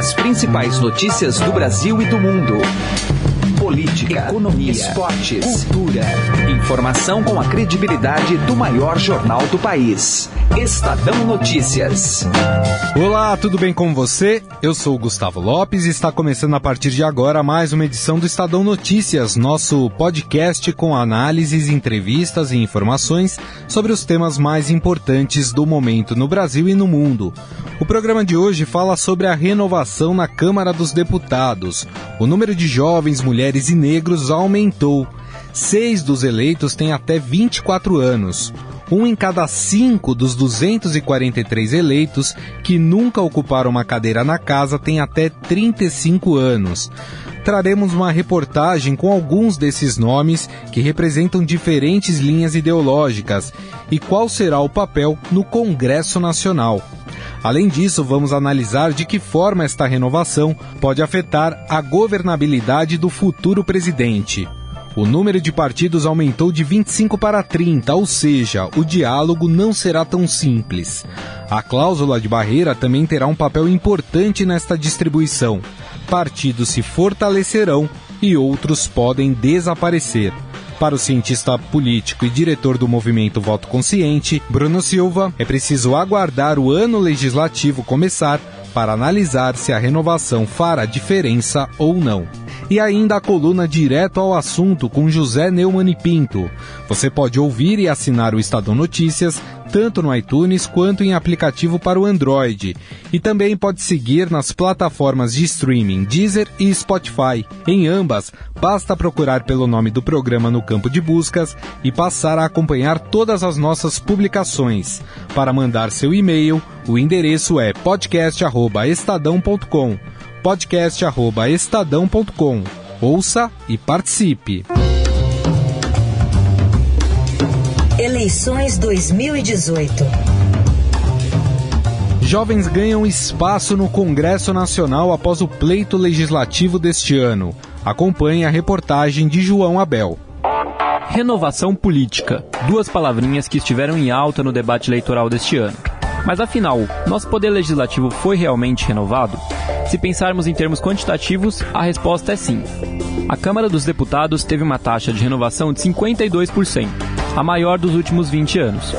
As principais notícias do Brasil e do mundo. Política, economia, esportes, cultura. Informação com a credibilidade do maior jornal do país. Estadão Notícias. Olá, tudo bem com você? Eu sou o Gustavo Lopes e está começando a partir de agora mais uma edição do Estadão Notícias, nosso podcast com análises, entrevistas e informações sobre os temas mais importantes do momento no Brasil e no mundo. O programa de hoje fala sobre a renovação na Câmara dos Deputados. O número de jovens, mulheres e negros aumentou. Seis dos eleitos têm até 24 anos. Um em cada cinco dos 243 eleitos que nunca ocuparam uma cadeira na casa tem até 35 anos. Traremos uma reportagem com alguns desses nomes que representam diferentes linhas ideológicas e qual será o papel no Congresso Nacional. Além disso, vamos analisar de que forma esta renovação pode afetar a governabilidade do futuro presidente. O número de partidos aumentou de 25 para 30, ou seja, o diálogo não será tão simples. A cláusula de barreira também terá um papel importante nesta distribuição. Partidos se fortalecerão e outros podem desaparecer. Para o cientista político e diretor do movimento Voto Consciente, Bruno Silva, é preciso aguardar o ano legislativo começar para analisar se a renovação fará diferença ou não e ainda a coluna Direto ao Assunto com José Neumann e Pinto. Você pode ouvir e assinar o Estadão Notícias tanto no iTunes quanto em aplicativo para o Android. E também pode seguir nas plataformas de streaming Deezer e Spotify. Em ambas, basta procurar pelo nome do programa no campo de buscas e passar a acompanhar todas as nossas publicações. Para mandar seu e-mail, o endereço é podcast@estadão.com podcast@estadão.com. Ouça e participe. Eleições 2018. Jovens ganham espaço no Congresso Nacional após o pleito legislativo deste ano. Acompanhe a reportagem de João Abel. Renovação política. Duas palavrinhas que estiveram em alta no debate eleitoral deste ano. Mas afinal, nosso poder legislativo foi realmente renovado? Se pensarmos em termos quantitativos, a resposta é sim. A Câmara dos Deputados teve uma taxa de renovação de 52%, a maior dos últimos 20 anos.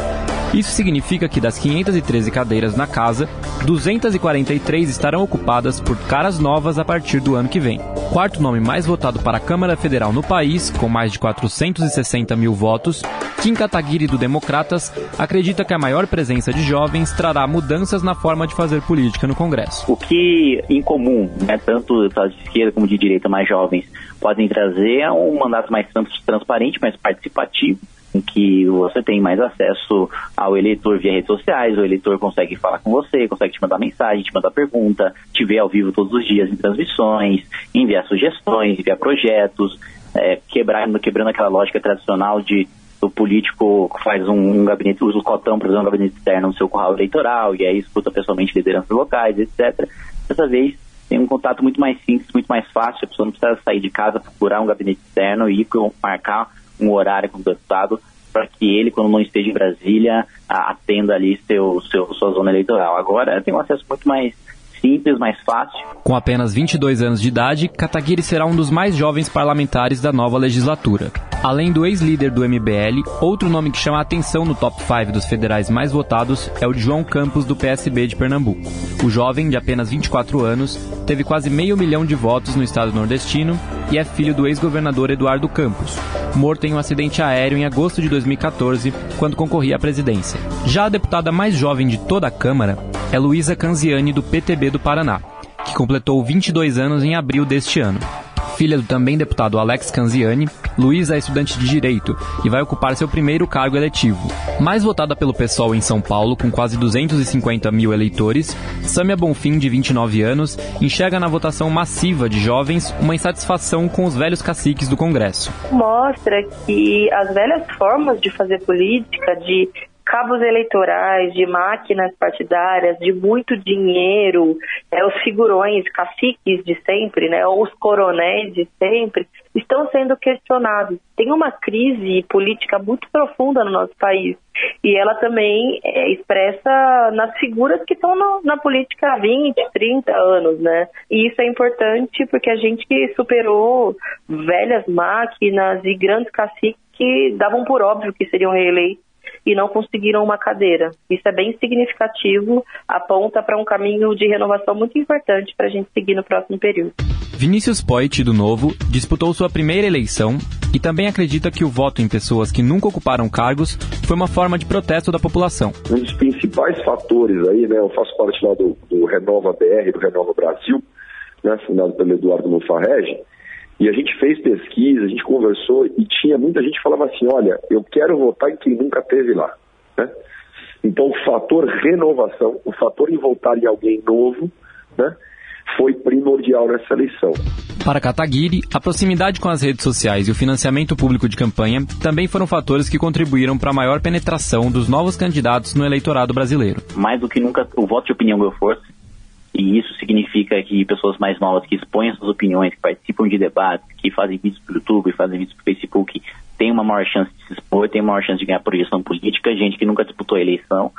Isso significa que das 513 cadeiras na casa, 243 estarão ocupadas por caras novas a partir do ano que vem. Quarto nome mais votado para a Câmara Federal no país, com mais de 460 mil votos, Kim Kataguiri do Democratas acredita que a maior presença de jovens trará mudanças na forma de fazer política no Congresso. O que em comum, né, tanto de esquerda como de direita mais jovens, podem trazer é um mandato mais transparente, mais participativo em que você tem mais acesso ao eleitor via redes sociais, o eleitor consegue falar com você, consegue te mandar mensagem, te mandar pergunta, te ver ao vivo todos os dias em transmissões, enviar sugestões, enviar projetos, é, quebrando aquela lógica tradicional de o político faz um, um, gabinete, usa o cotão para usar um gabinete externo no seu curral eleitoral e aí escuta pessoalmente lideranças locais, etc. Dessa vez tem um contato muito mais simples, muito mais fácil, a pessoa não precisa sair de casa, procurar um gabinete externo e marcar um horário com o deputado para que ele, quando não esteja em Brasília, atenda ali seu, seu, sua zona eleitoral. Agora tem um acesso muito mais simples, mais fácil. Com apenas 22 anos de idade, Kataguiri será um dos mais jovens parlamentares da nova legislatura. Além do ex-líder do MBL, outro nome que chama a atenção no top 5 dos federais mais votados é o de João Campos, do PSB de Pernambuco. O jovem, de apenas 24 anos, teve quase meio milhão de votos no estado nordestino e é filho do ex-governador Eduardo Campos, morto em um acidente aéreo em agosto de 2014, quando concorria à presidência. Já a deputada mais jovem de toda a Câmara é Luísa Canziani, do PTB do Paraná, que completou 22 anos em abril deste ano. Filha do também deputado Alex Canziani, Luísa é estudante de Direito e vai ocupar seu primeiro cargo eletivo. Mais votada pelo PSOL em São Paulo, com quase 250 mil eleitores, Sâmia Bonfim, de 29 anos, enxerga na votação massiva de jovens uma insatisfação com os velhos caciques do Congresso. Mostra que as velhas formas de fazer política, de cabos eleitorais, de máquinas partidárias, de muito dinheiro, é, os figurões, caciques de sempre, né, ou os coronéis de sempre, estão sendo questionados. Tem uma crise política muito profunda no nosso país e ela também é expressa nas figuras que estão na política há 20, 30 anos, né? E isso é importante porque a gente superou velhas máquinas e grandes caciques que davam por óbvio que seriam reeleitos e não conseguiram uma cadeira. Isso é bem significativo, aponta para um caminho de renovação muito importante para a gente seguir no próximo período. Vinícius Poit, do Novo, disputou sua primeira eleição e também acredita que o voto em pessoas que nunca ocuparam cargos foi uma forma de protesto da população. Um dos principais fatores aí, né, eu faço parte lá do, do Renova BR, do Renova Brasil, né, fundado pelo Eduardo Mufarrege, e a gente fez pesquisa, a gente conversou e tinha muita gente que falava assim, olha, eu quero votar em quem nunca teve lá. Né? Então o fator renovação, o fator em votar em alguém novo, né, foi primordial nessa eleição. Para Kataguiri, a proximidade com as redes sociais e o financiamento público de campanha também foram fatores que contribuíram para a maior penetração dos novos candidatos no eleitorado brasileiro. Mais do que nunca, o voto de opinião ganhou força e isso significa que pessoas mais novas que expõem suas opiniões, que participam de debates, que fazem vídeos para o YouTube, fazem vídeos para o Facebook, têm uma maior chance de se expor, têm uma maior chance de ganhar projeção política, gente que nunca disputou a eleição.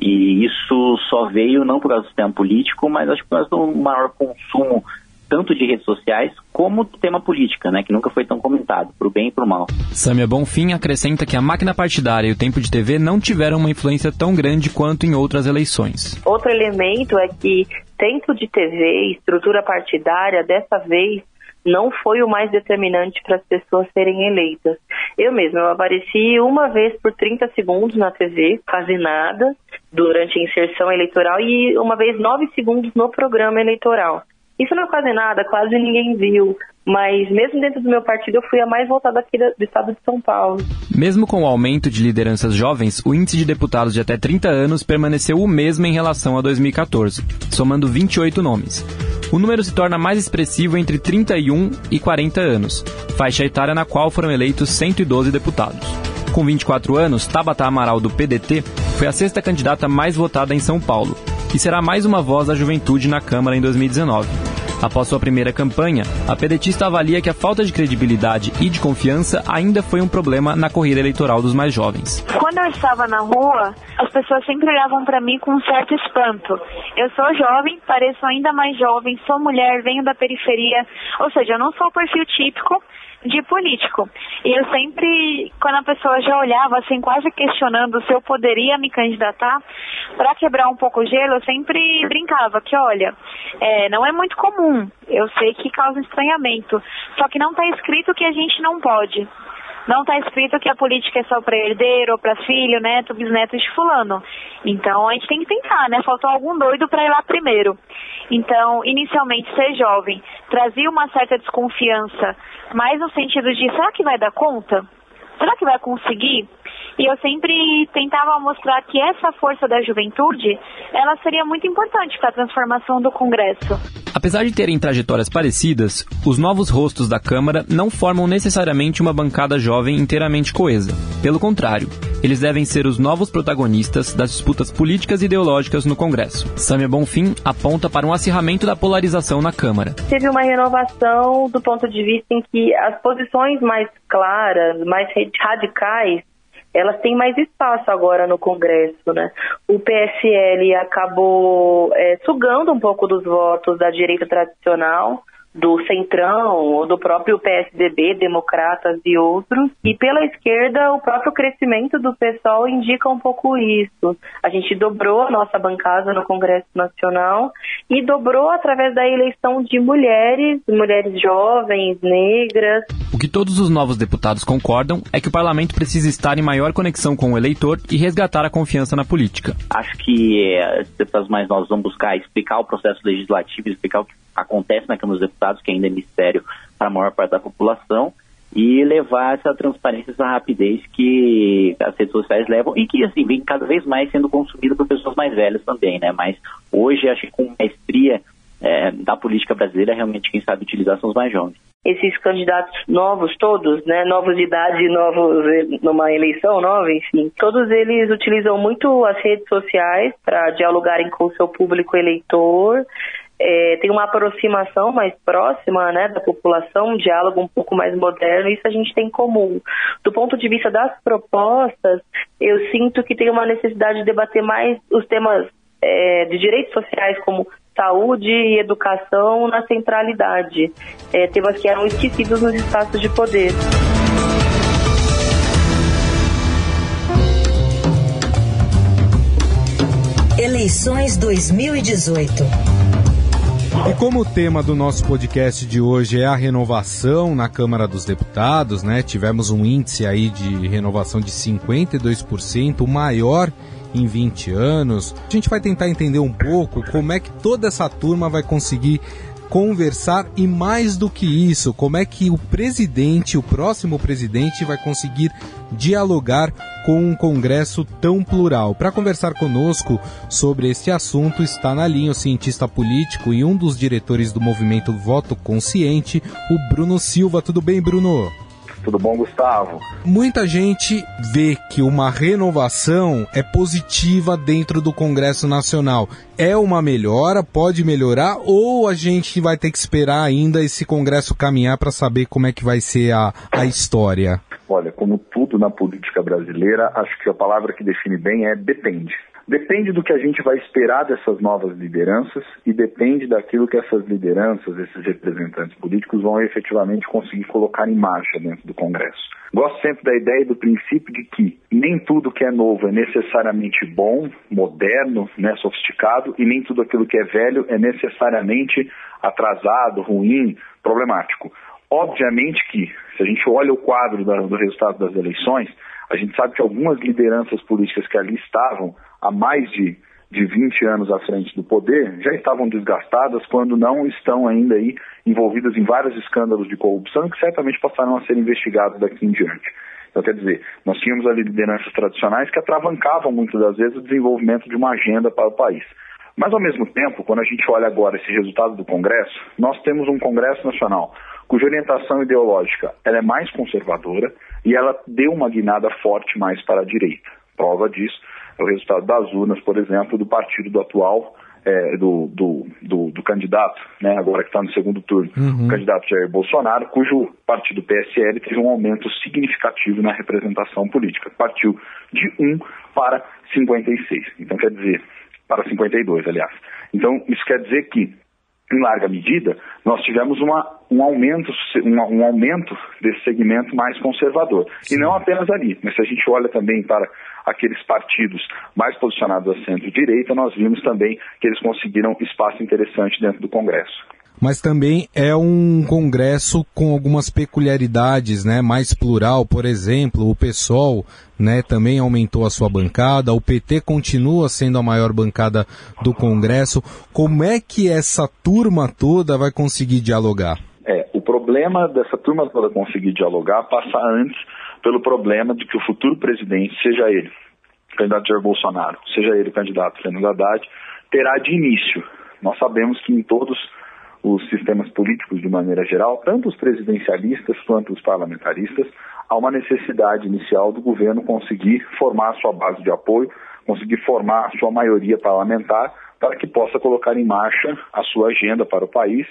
E isso só veio não por causa do sistema político, mas acho que por causa do maior consumo tanto de redes sociais como do tema política, né, que nunca foi tão comentado, para o bem e para o mal. Samia Bonfim acrescenta que a máquina partidária e o tempo de TV não tiveram uma influência tão grande quanto em outras eleições. Outro elemento é que tempo de TV, estrutura partidária, dessa vez não foi o mais determinante para as pessoas serem eleitas. Eu mesma, eu apareci uma vez por 30 segundos na TV, quase nada, durante a inserção eleitoral, e uma vez 9 segundos no programa eleitoral. Isso não é quase nada, quase ninguém viu. Mas mesmo dentro do meu partido, eu fui a mais votada aqui do estado de São Paulo. Mesmo com o aumento de lideranças jovens, o índice de deputados de até 30 anos permaneceu o mesmo em relação a 2014, somando 28 nomes. O número se torna mais expressivo entre 31 e 40 anos, faixa etária na qual foram eleitos 112 deputados. Com 24 anos, Tabata Amaral do PDT foi a sexta candidata mais votada em São Paulo, e será mais uma voz da juventude na Câmara em 2019. Após sua primeira campanha, a pedetista avalia que a falta de credibilidade e de confiança ainda foi um problema na corrida eleitoral dos mais jovens. Quando eu estava na rua, as pessoas sempre olhavam para mim com um certo espanto. Eu sou jovem, pareço ainda mais jovem, sou mulher, venho da periferia, ou seja, eu não sou o perfil típico de político. E eu sempre, quando a pessoa já olhava assim, quase questionando se eu poderia me candidatar, para quebrar um pouco o gelo, eu sempre brincava que, olha, é, não é muito comum, eu sei que causa estranhamento, só que não está escrito que a gente não pode. Não está escrito que a política é só para herdeiro, para filho, neto, bisneto de fulano. Então a gente tem que tentar, né? Faltou algum doido para ir lá primeiro. Então, inicialmente, ser jovem trazia uma certa desconfiança, mais no sentido de: será que vai dar conta? Será que vai conseguir? E eu sempre tentava mostrar que essa força da juventude, ela seria muito importante para a transformação do Congresso. Apesar de terem trajetórias parecidas, os novos rostos da Câmara não formam necessariamente uma bancada jovem inteiramente coesa. Pelo contrário, eles devem ser os novos protagonistas das disputas políticas e ideológicas no Congresso. Samia Bonfim aponta para um acirramento da polarização na Câmara. Teve uma renovação do ponto de vista em que as posições mais claras, mais radicais, elas têm mais espaço agora no Congresso, né? O PSL acabou é, sugando um pouco dos votos da direita tradicional, do Centrão, do próprio PSDB, Democratas e outros. E pela esquerda, o próprio crescimento do pessoal indica um pouco isso. A gente dobrou a nossa bancada no Congresso Nacional e dobrou através da eleição de mulheres, mulheres jovens, negras. O que todos os novos deputados concordam é que o parlamento precisa estar em maior conexão com o eleitor e resgatar a confiança na política. Acho que é, os deputados mais novos vão buscar explicar o processo legislativo, explicar o que acontece na Câmara dos Deputados, que ainda é mistério para a maior parte da população, e levar essa transparência, essa rapidez que as redes sociais levam e que, assim, vem cada vez mais sendo consumida por pessoas mais velhas também, né? Mas hoje, acho que com maestria é, da política brasileira, realmente quem sabe utilizar são os mais jovens. Esses candidatos novos, todos, né, novos de idade, novos numa eleição nova, enfim, todos eles utilizam muito as redes sociais para dialogarem com o seu público eleitor, é, tem uma aproximação mais próxima né, da população, um diálogo um pouco mais moderno, isso a gente tem em comum. Do ponto de vista das propostas, eu sinto que tem uma necessidade de debater mais os temas é, de direitos sociais, como saúde e educação, na centralidade, é, temas que eram esquecidos nos espaços de poder. Eleições 2018. E como o tema do nosso podcast de hoje é a renovação na Câmara dos Deputados, né? Tivemos um índice aí de renovação de 52%, o maior em 20 anos. A gente vai tentar entender um pouco como é que toda essa turma vai conseguir conversar e mais do que isso, como é que o presidente, o próximo presidente, vai conseguir dialogar com um congresso tão plural. Para conversar conosco sobre este assunto está na linha o cientista político e um dos diretores do movimento Voto Consciente, o Bruno Silva. Tudo bem, Bruno? Tudo bom, Gustavo? Muita gente vê que uma renovação é positiva dentro do Congresso Nacional. É uma melhora, pode melhorar, ou a gente vai ter que esperar ainda esse Congresso caminhar para saber como é que vai ser a, a história? Olha, como tudo na política brasileira, acho que a palavra que define bem é depende. Depende do que a gente vai esperar dessas novas lideranças e depende daquilo que essas lideranças, esses representantes políticos, vão efetivamente conseguir colocar em marcha dentro do Congresso. Gosto sempre da ideia e do princípio de que nem tudo que é novo é necessariamente bom, moderno, né, sofisticado, e nem tudo aquilo que é velho é necessariamente atrasado, ruim, problemático. Obviamente que, se a gente olha o quadro do resultado das eleições, a gente sabe que algumas lideranças políticas que ali estavam há mais de, de 20 anos à frente do poder já estavam desgastadas quando não estão ainda aí envolvidas em vários escândalos de corrupção que certamente passaram a ser investigados daqui em diante. Então, quer dizer, nós tínhamos ali lideranças tradicionais que atravancavam muitas das vezes o desenvolvimento de uma agenda para o país. Mas, ao mesmo tempo, quando a gente olha agora esse resultado do Congresso, nós temos um Congresso Nacional cuja orientação ideológica ela é mais conservadora e ela deu uma guinada forte mais para a direita. Prova disso é o resultado das urnas, por exemplo, do partido do atual é, do, do, do, do, candidato, né, agora que está no segundo turno, uhum. o candidato Jair Bolsonaro, cujo partido PSL teve um aumento significativo na representação política. Partiu de 1 para 56. Então, quer dizer, para 52, aliás. Então, isso quer dizer que em larga medida, nós tivemos uma, um, aumento, um, um, aumento desse segmento mais conservador. Sim. E não apenas ali, mas se a gente olha também para aqueles partidos mais posicionados à centro-direita, nós vimos também que eles conseguiram espaço interessante dentro do Congresso mas também é um congresso com algumas peculiaridades, né? Mais plural, por exemplo, o PSOL, né, também aumentou a sua bancada, o PT continua sendo a maior bancada do congresso. Como é que essa turma toda vai conseguir dialogar? Problema dessa turma toda conseguir dialogar passa antes pelo problema de que o futuro presidente, seja ele candidato Jair Bolsonaro, seja ele candidato Fernando Haddad, terá de início. Nós sabemos que em todos os sistemas políticos de maneira geral, tanto os presidencialistas quanto os parlamentaristas, há uma necessidade inicial do governo conseguir formar a sua base de apoio, conseguir formar a sua maioria parlamentar para que possa colocar em marcha a sua agenda para o país,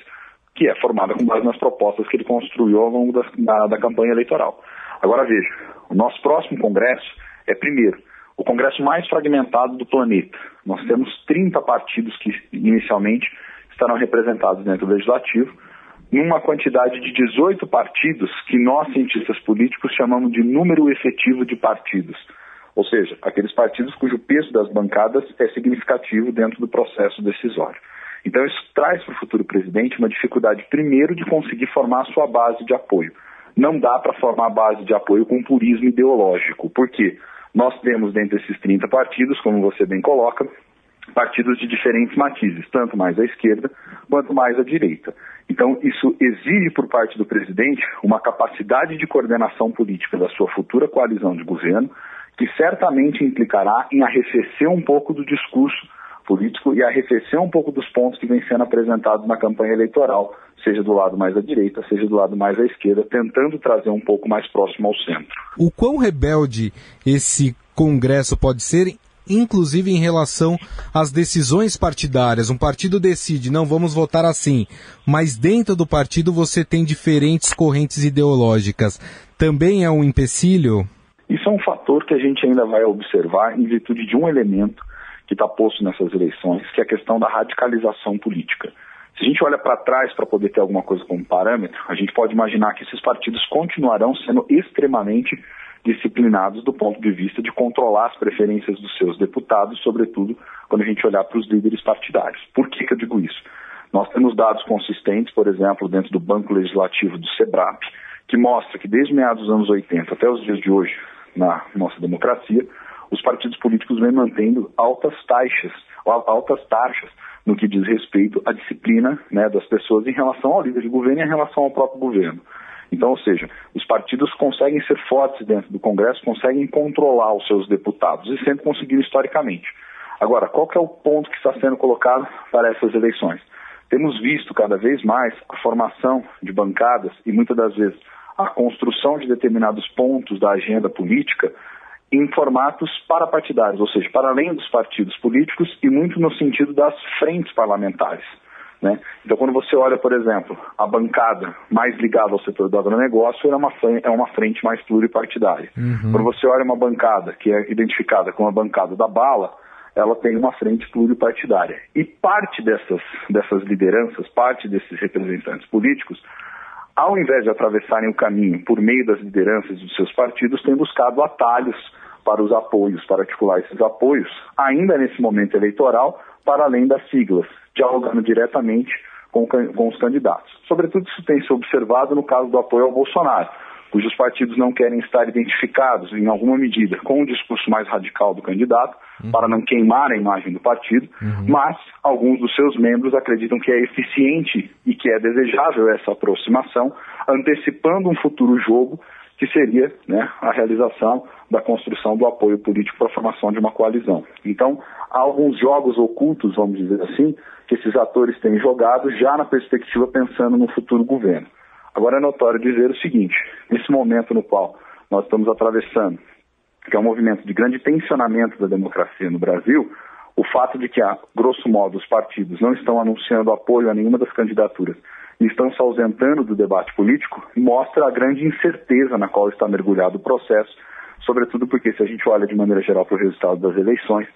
que é formada com base nas propostas que ele construiu ao longo da, da, da campanha eleitoral. Agora veja, o nosso próximo congresso é, primeiro, o congresso mais fragmentado do planeta. Nós temos 30 partidos que inicialmente estarão representados dentro do legislativo, numa quantidade de 18 partidos que nós, cientistas políticos, chamamos de número efetivo de partidos. Ou seja, aqueles partidos cujo peso das bancadas é significativo dentro do processo decisório. Então, isso traz para o futuro presidente uma dificuldade, primeiro, de conseguir formar a sua base de apoio. Não dá para formar a base de apoio com purismo ideológico. Por quê? Nós temos dentro desses 30 partidos, como você bem coloca, partidos de diferentes matizes, tanto mais à esquerda quanto mais à direita. Então, isso exige por parte do presidente uma capacidade de coordenação política da sua futura coalizão de governo, que certamente implicará em arrefecer um pouco do discurso político e arrefecer um pouco dos pontos que vêm sendo apresentados na campanha eleitoral, seja do lado mais à direita, seja do lado mais à esquerda, tentando trazer um pouco mais próximo ao centro. O quão rebelde esse Congresso pode ser inclusive em relação às decisões partidárias. Um partido decide, não vamos votar assim, mas dentro do partido você tem diferentes correntes ideológicas. Também é um empecilho? Isso é um fator que a gente ainda vai observar em virtude de um elemento que está posto nessas eleições, que é a questão da radicalização política. Se a gente olha para trás para poder ter alguma coisa como parâmetro, a gente pode imaginar que esses partidos continuarão sendo extremamente disciplinados do ponto de vista de controlar as preferências dos seus deputados, sobretudo quando a gente olhar para os líderes partidários. Por que, que eu digo isso? Nós temos dados consistentes, por exemplo, dentro do Banco Legislativo do SEBRAP, que mostra que desde meados dos anos 80 até os dias de hoje, na nossa democracia, os partidos políticos vêm mantendo altas taxas, altas taxas no que diz respeito à disciplina né, das pessoas em relação ao líder de governo e em relação ao próprio governo. Então, ou seja, os partidos conseguem ser fortes dentro do Congresso, conseguem controlar os seus deputados e sempre conseguiram historicamente. Agora, qual é o ponto que está sendo colocado para essas eleições? Temos visto cada vez mais a formação de bancadas e muitas das vezes a construção de determinados pontos da agenda política em formatos parapartidários, ou seja, para além dos partidos políticos e muito no sentido das frentes parlamentares. Né? Então, quando você olha, por exemplo, a bancada mais ligada ao setor do agronegócio, é uma, é uma frente mais pluripartidária. Uhum. Quando você olha uma bancada que é identificada como a bancada da bala, ela tem uma frente pluripartidária. E parte dessas, dessas lideranças, parte desses representantes políticos, ao invés de atravessarem o caminho por meio das lideranças dos seus partidos, têm buscado atalhos para os apoios, para articular esses apoios, ainda nesse momento eleitoral, para além das siglas, dialogando diretamente com, com os candidatos. Sobretudo isso tem se observado no caso do apoio ao Bolsonaro, cujos partidos não querem estar identificados, em alguma medida, com o discurso mais radical do candidato, uhum. para não queimar a imagem do partido, uhum. mas alguns dos seus membros acreditam que é eficiente e que é desejável essa aproximação, antecipando um futuro jogo que seria né, a realização da construção do apoio político para a formação de uma coalizão. Então, há alguns jogos ocultos, vamos dizer assim, que esses atores têm jogado já na perspectiva pensando no futuro governo. Agora é notório dizer o seguinte: nesse momento no qual nós estamos atravessando, que é um movimento de grande tensionamento da democracia no Brasil, o fato de que, a grosso modo, os partidos não estão anunciando apoio a nenhuma das candidaturas e estão se ausentando do debate político mostra a grande incerteza na qual está mergulhado o processo, sobretudo porque, se a gente olha de maneira geral para o resultado das eleições,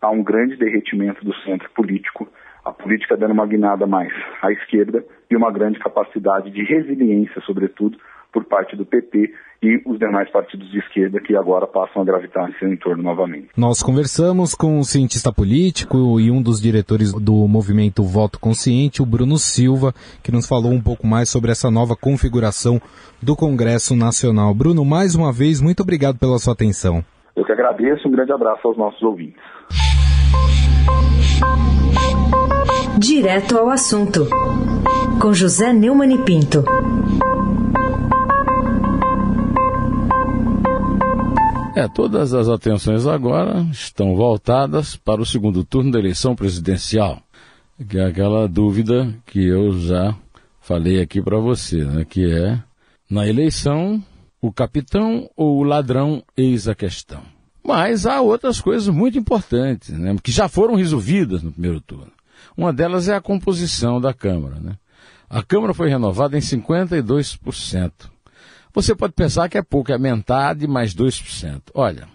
há um grande derretimento do centro político, a política dando uma guinada mais à esquerda e uma grande capacidade de resiliência, sobretudo, por parte do PP e os demais partidos de esquerda que agora passam a gravitar em seu entorno novamente. Nós conversamos com um cientista político e um dos diretores do movimento Voto Consciente, o Bruno Silva, que nos falou um pouco mais sobre essa nova configuração do Congresso Nacional. Bruno, mais uma vez, muito obrigado pela sua atenção. Eu que agradeço, um grande abraço aos nossos ouvintes. Direto ao assunto, com José Neumann e Pinto. É, todas as atenções agora estão voltadas para o segundo turno da eleição presidencial, que é aquela dúvida que eu já falei aqui para você, né, que é na eleição o capitão ou o ladrão eis a questão. Mas há outras coisas muito importantes, né, que já foram resolvidas no primeiro turno. Uma delas é a composição da Câmara. Né? A Câmara foi renovada em 52%. Você pode pensar que é pouco, é metade mais 2%. Olha,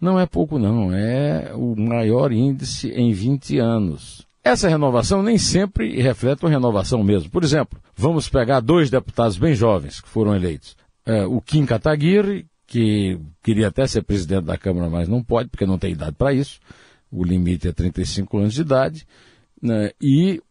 não é pouco não, é o maior índice em 20 anos. Essa renovação nem sempre reflete uma renovação mesmo. Por exemplo, vamos pegar dois deputados bem jovens que foram eleitos. É, o Kim Kataguiri, que queria até ser presidente da Câmara, mas não pode, porque não tem idade para isso. O limite é 35 anos de idade. Né? E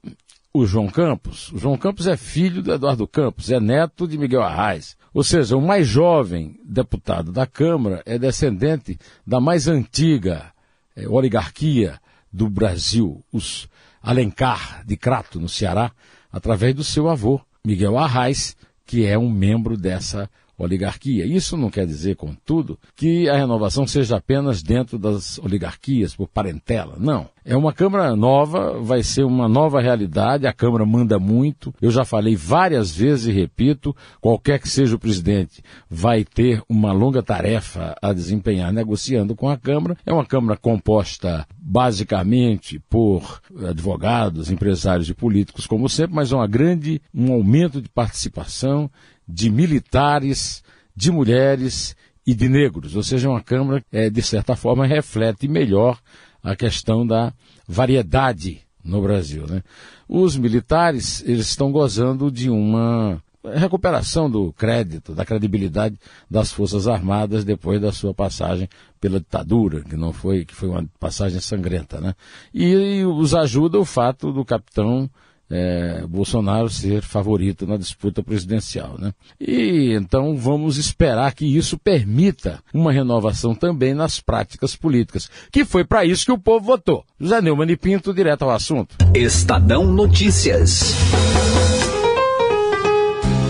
o João Campos. O João Campos é filho do Eduardo Campos, é neto de Miguel Arraes. Ou seja, o mais jovem deputado da Câmara é descendente da mais antiga é, oligarquia do Brasil, os Alencar de Crato, no Ceará, através do seu avô, Miguel Arraes, que é um membro dessa oligarquia. Isso não quer dizer, contudo, que a renovação seja apenas dentro das oligarquias, por parentela. Não. É uma Câmara nova, vai ser uma nova realidade, a Câmara manda muito. Eu já falei várias vezes e repito, qualquer que seja o presidente vai ter uma longa tarefa a desempenhar negociando com a Câmara. É uma Câmara composta basicamente por advogados, empresários e políticos, como sempre, mas uma grande, um aumento de participação de militares, de mulheres e de negros. Ou seja, uma Câmara, é, de certa forma, reflete melhor a questão da variedade no Brasil. Né? Os militares eles estão gozando de uma recuperação do crédito, da credibilidade das Forças Armadas depois da sua passagem pela ditadura, que não foi, que foi uma passagem sangrenta, né? E, e os ajuda o fato do capitão é, Bolsonaro ser favorito na disputa presidencial. Né? E então vamos esperar que isso permita uma renovação também nas práticas políticas, que foi para isso que o povo votou. José Neumann e Pinto, direto ao assunto. Estadão Notícias.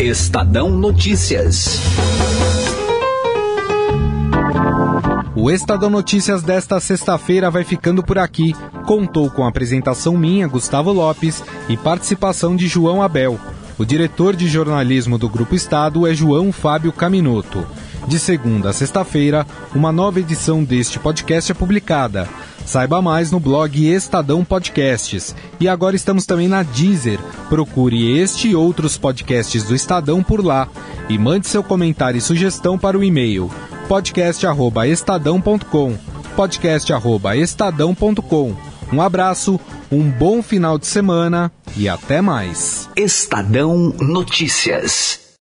Estadão Notícias. O Estadão Notícias desta sexta-feira vai ficando por aqui. Contou com a apresentação minha, Gustavo Lopes, e participação de João Abel. O diretor de jornalismo do Grupo Estado é João Fábio Caminoto. De segunda a sexta-feira, uma nova edição deste podcast é publicada. Saiba mais no blog Estadão Podcasts. E agora estamos também na Deezer. Procure este e outros podcasts do Estadão por lá. E mande seu comentário e sugestão para o e-mail podcast@estadão.com. podcast@estadão.com. Um abraço, um bom final de semana e até mais. Estadão Notícias.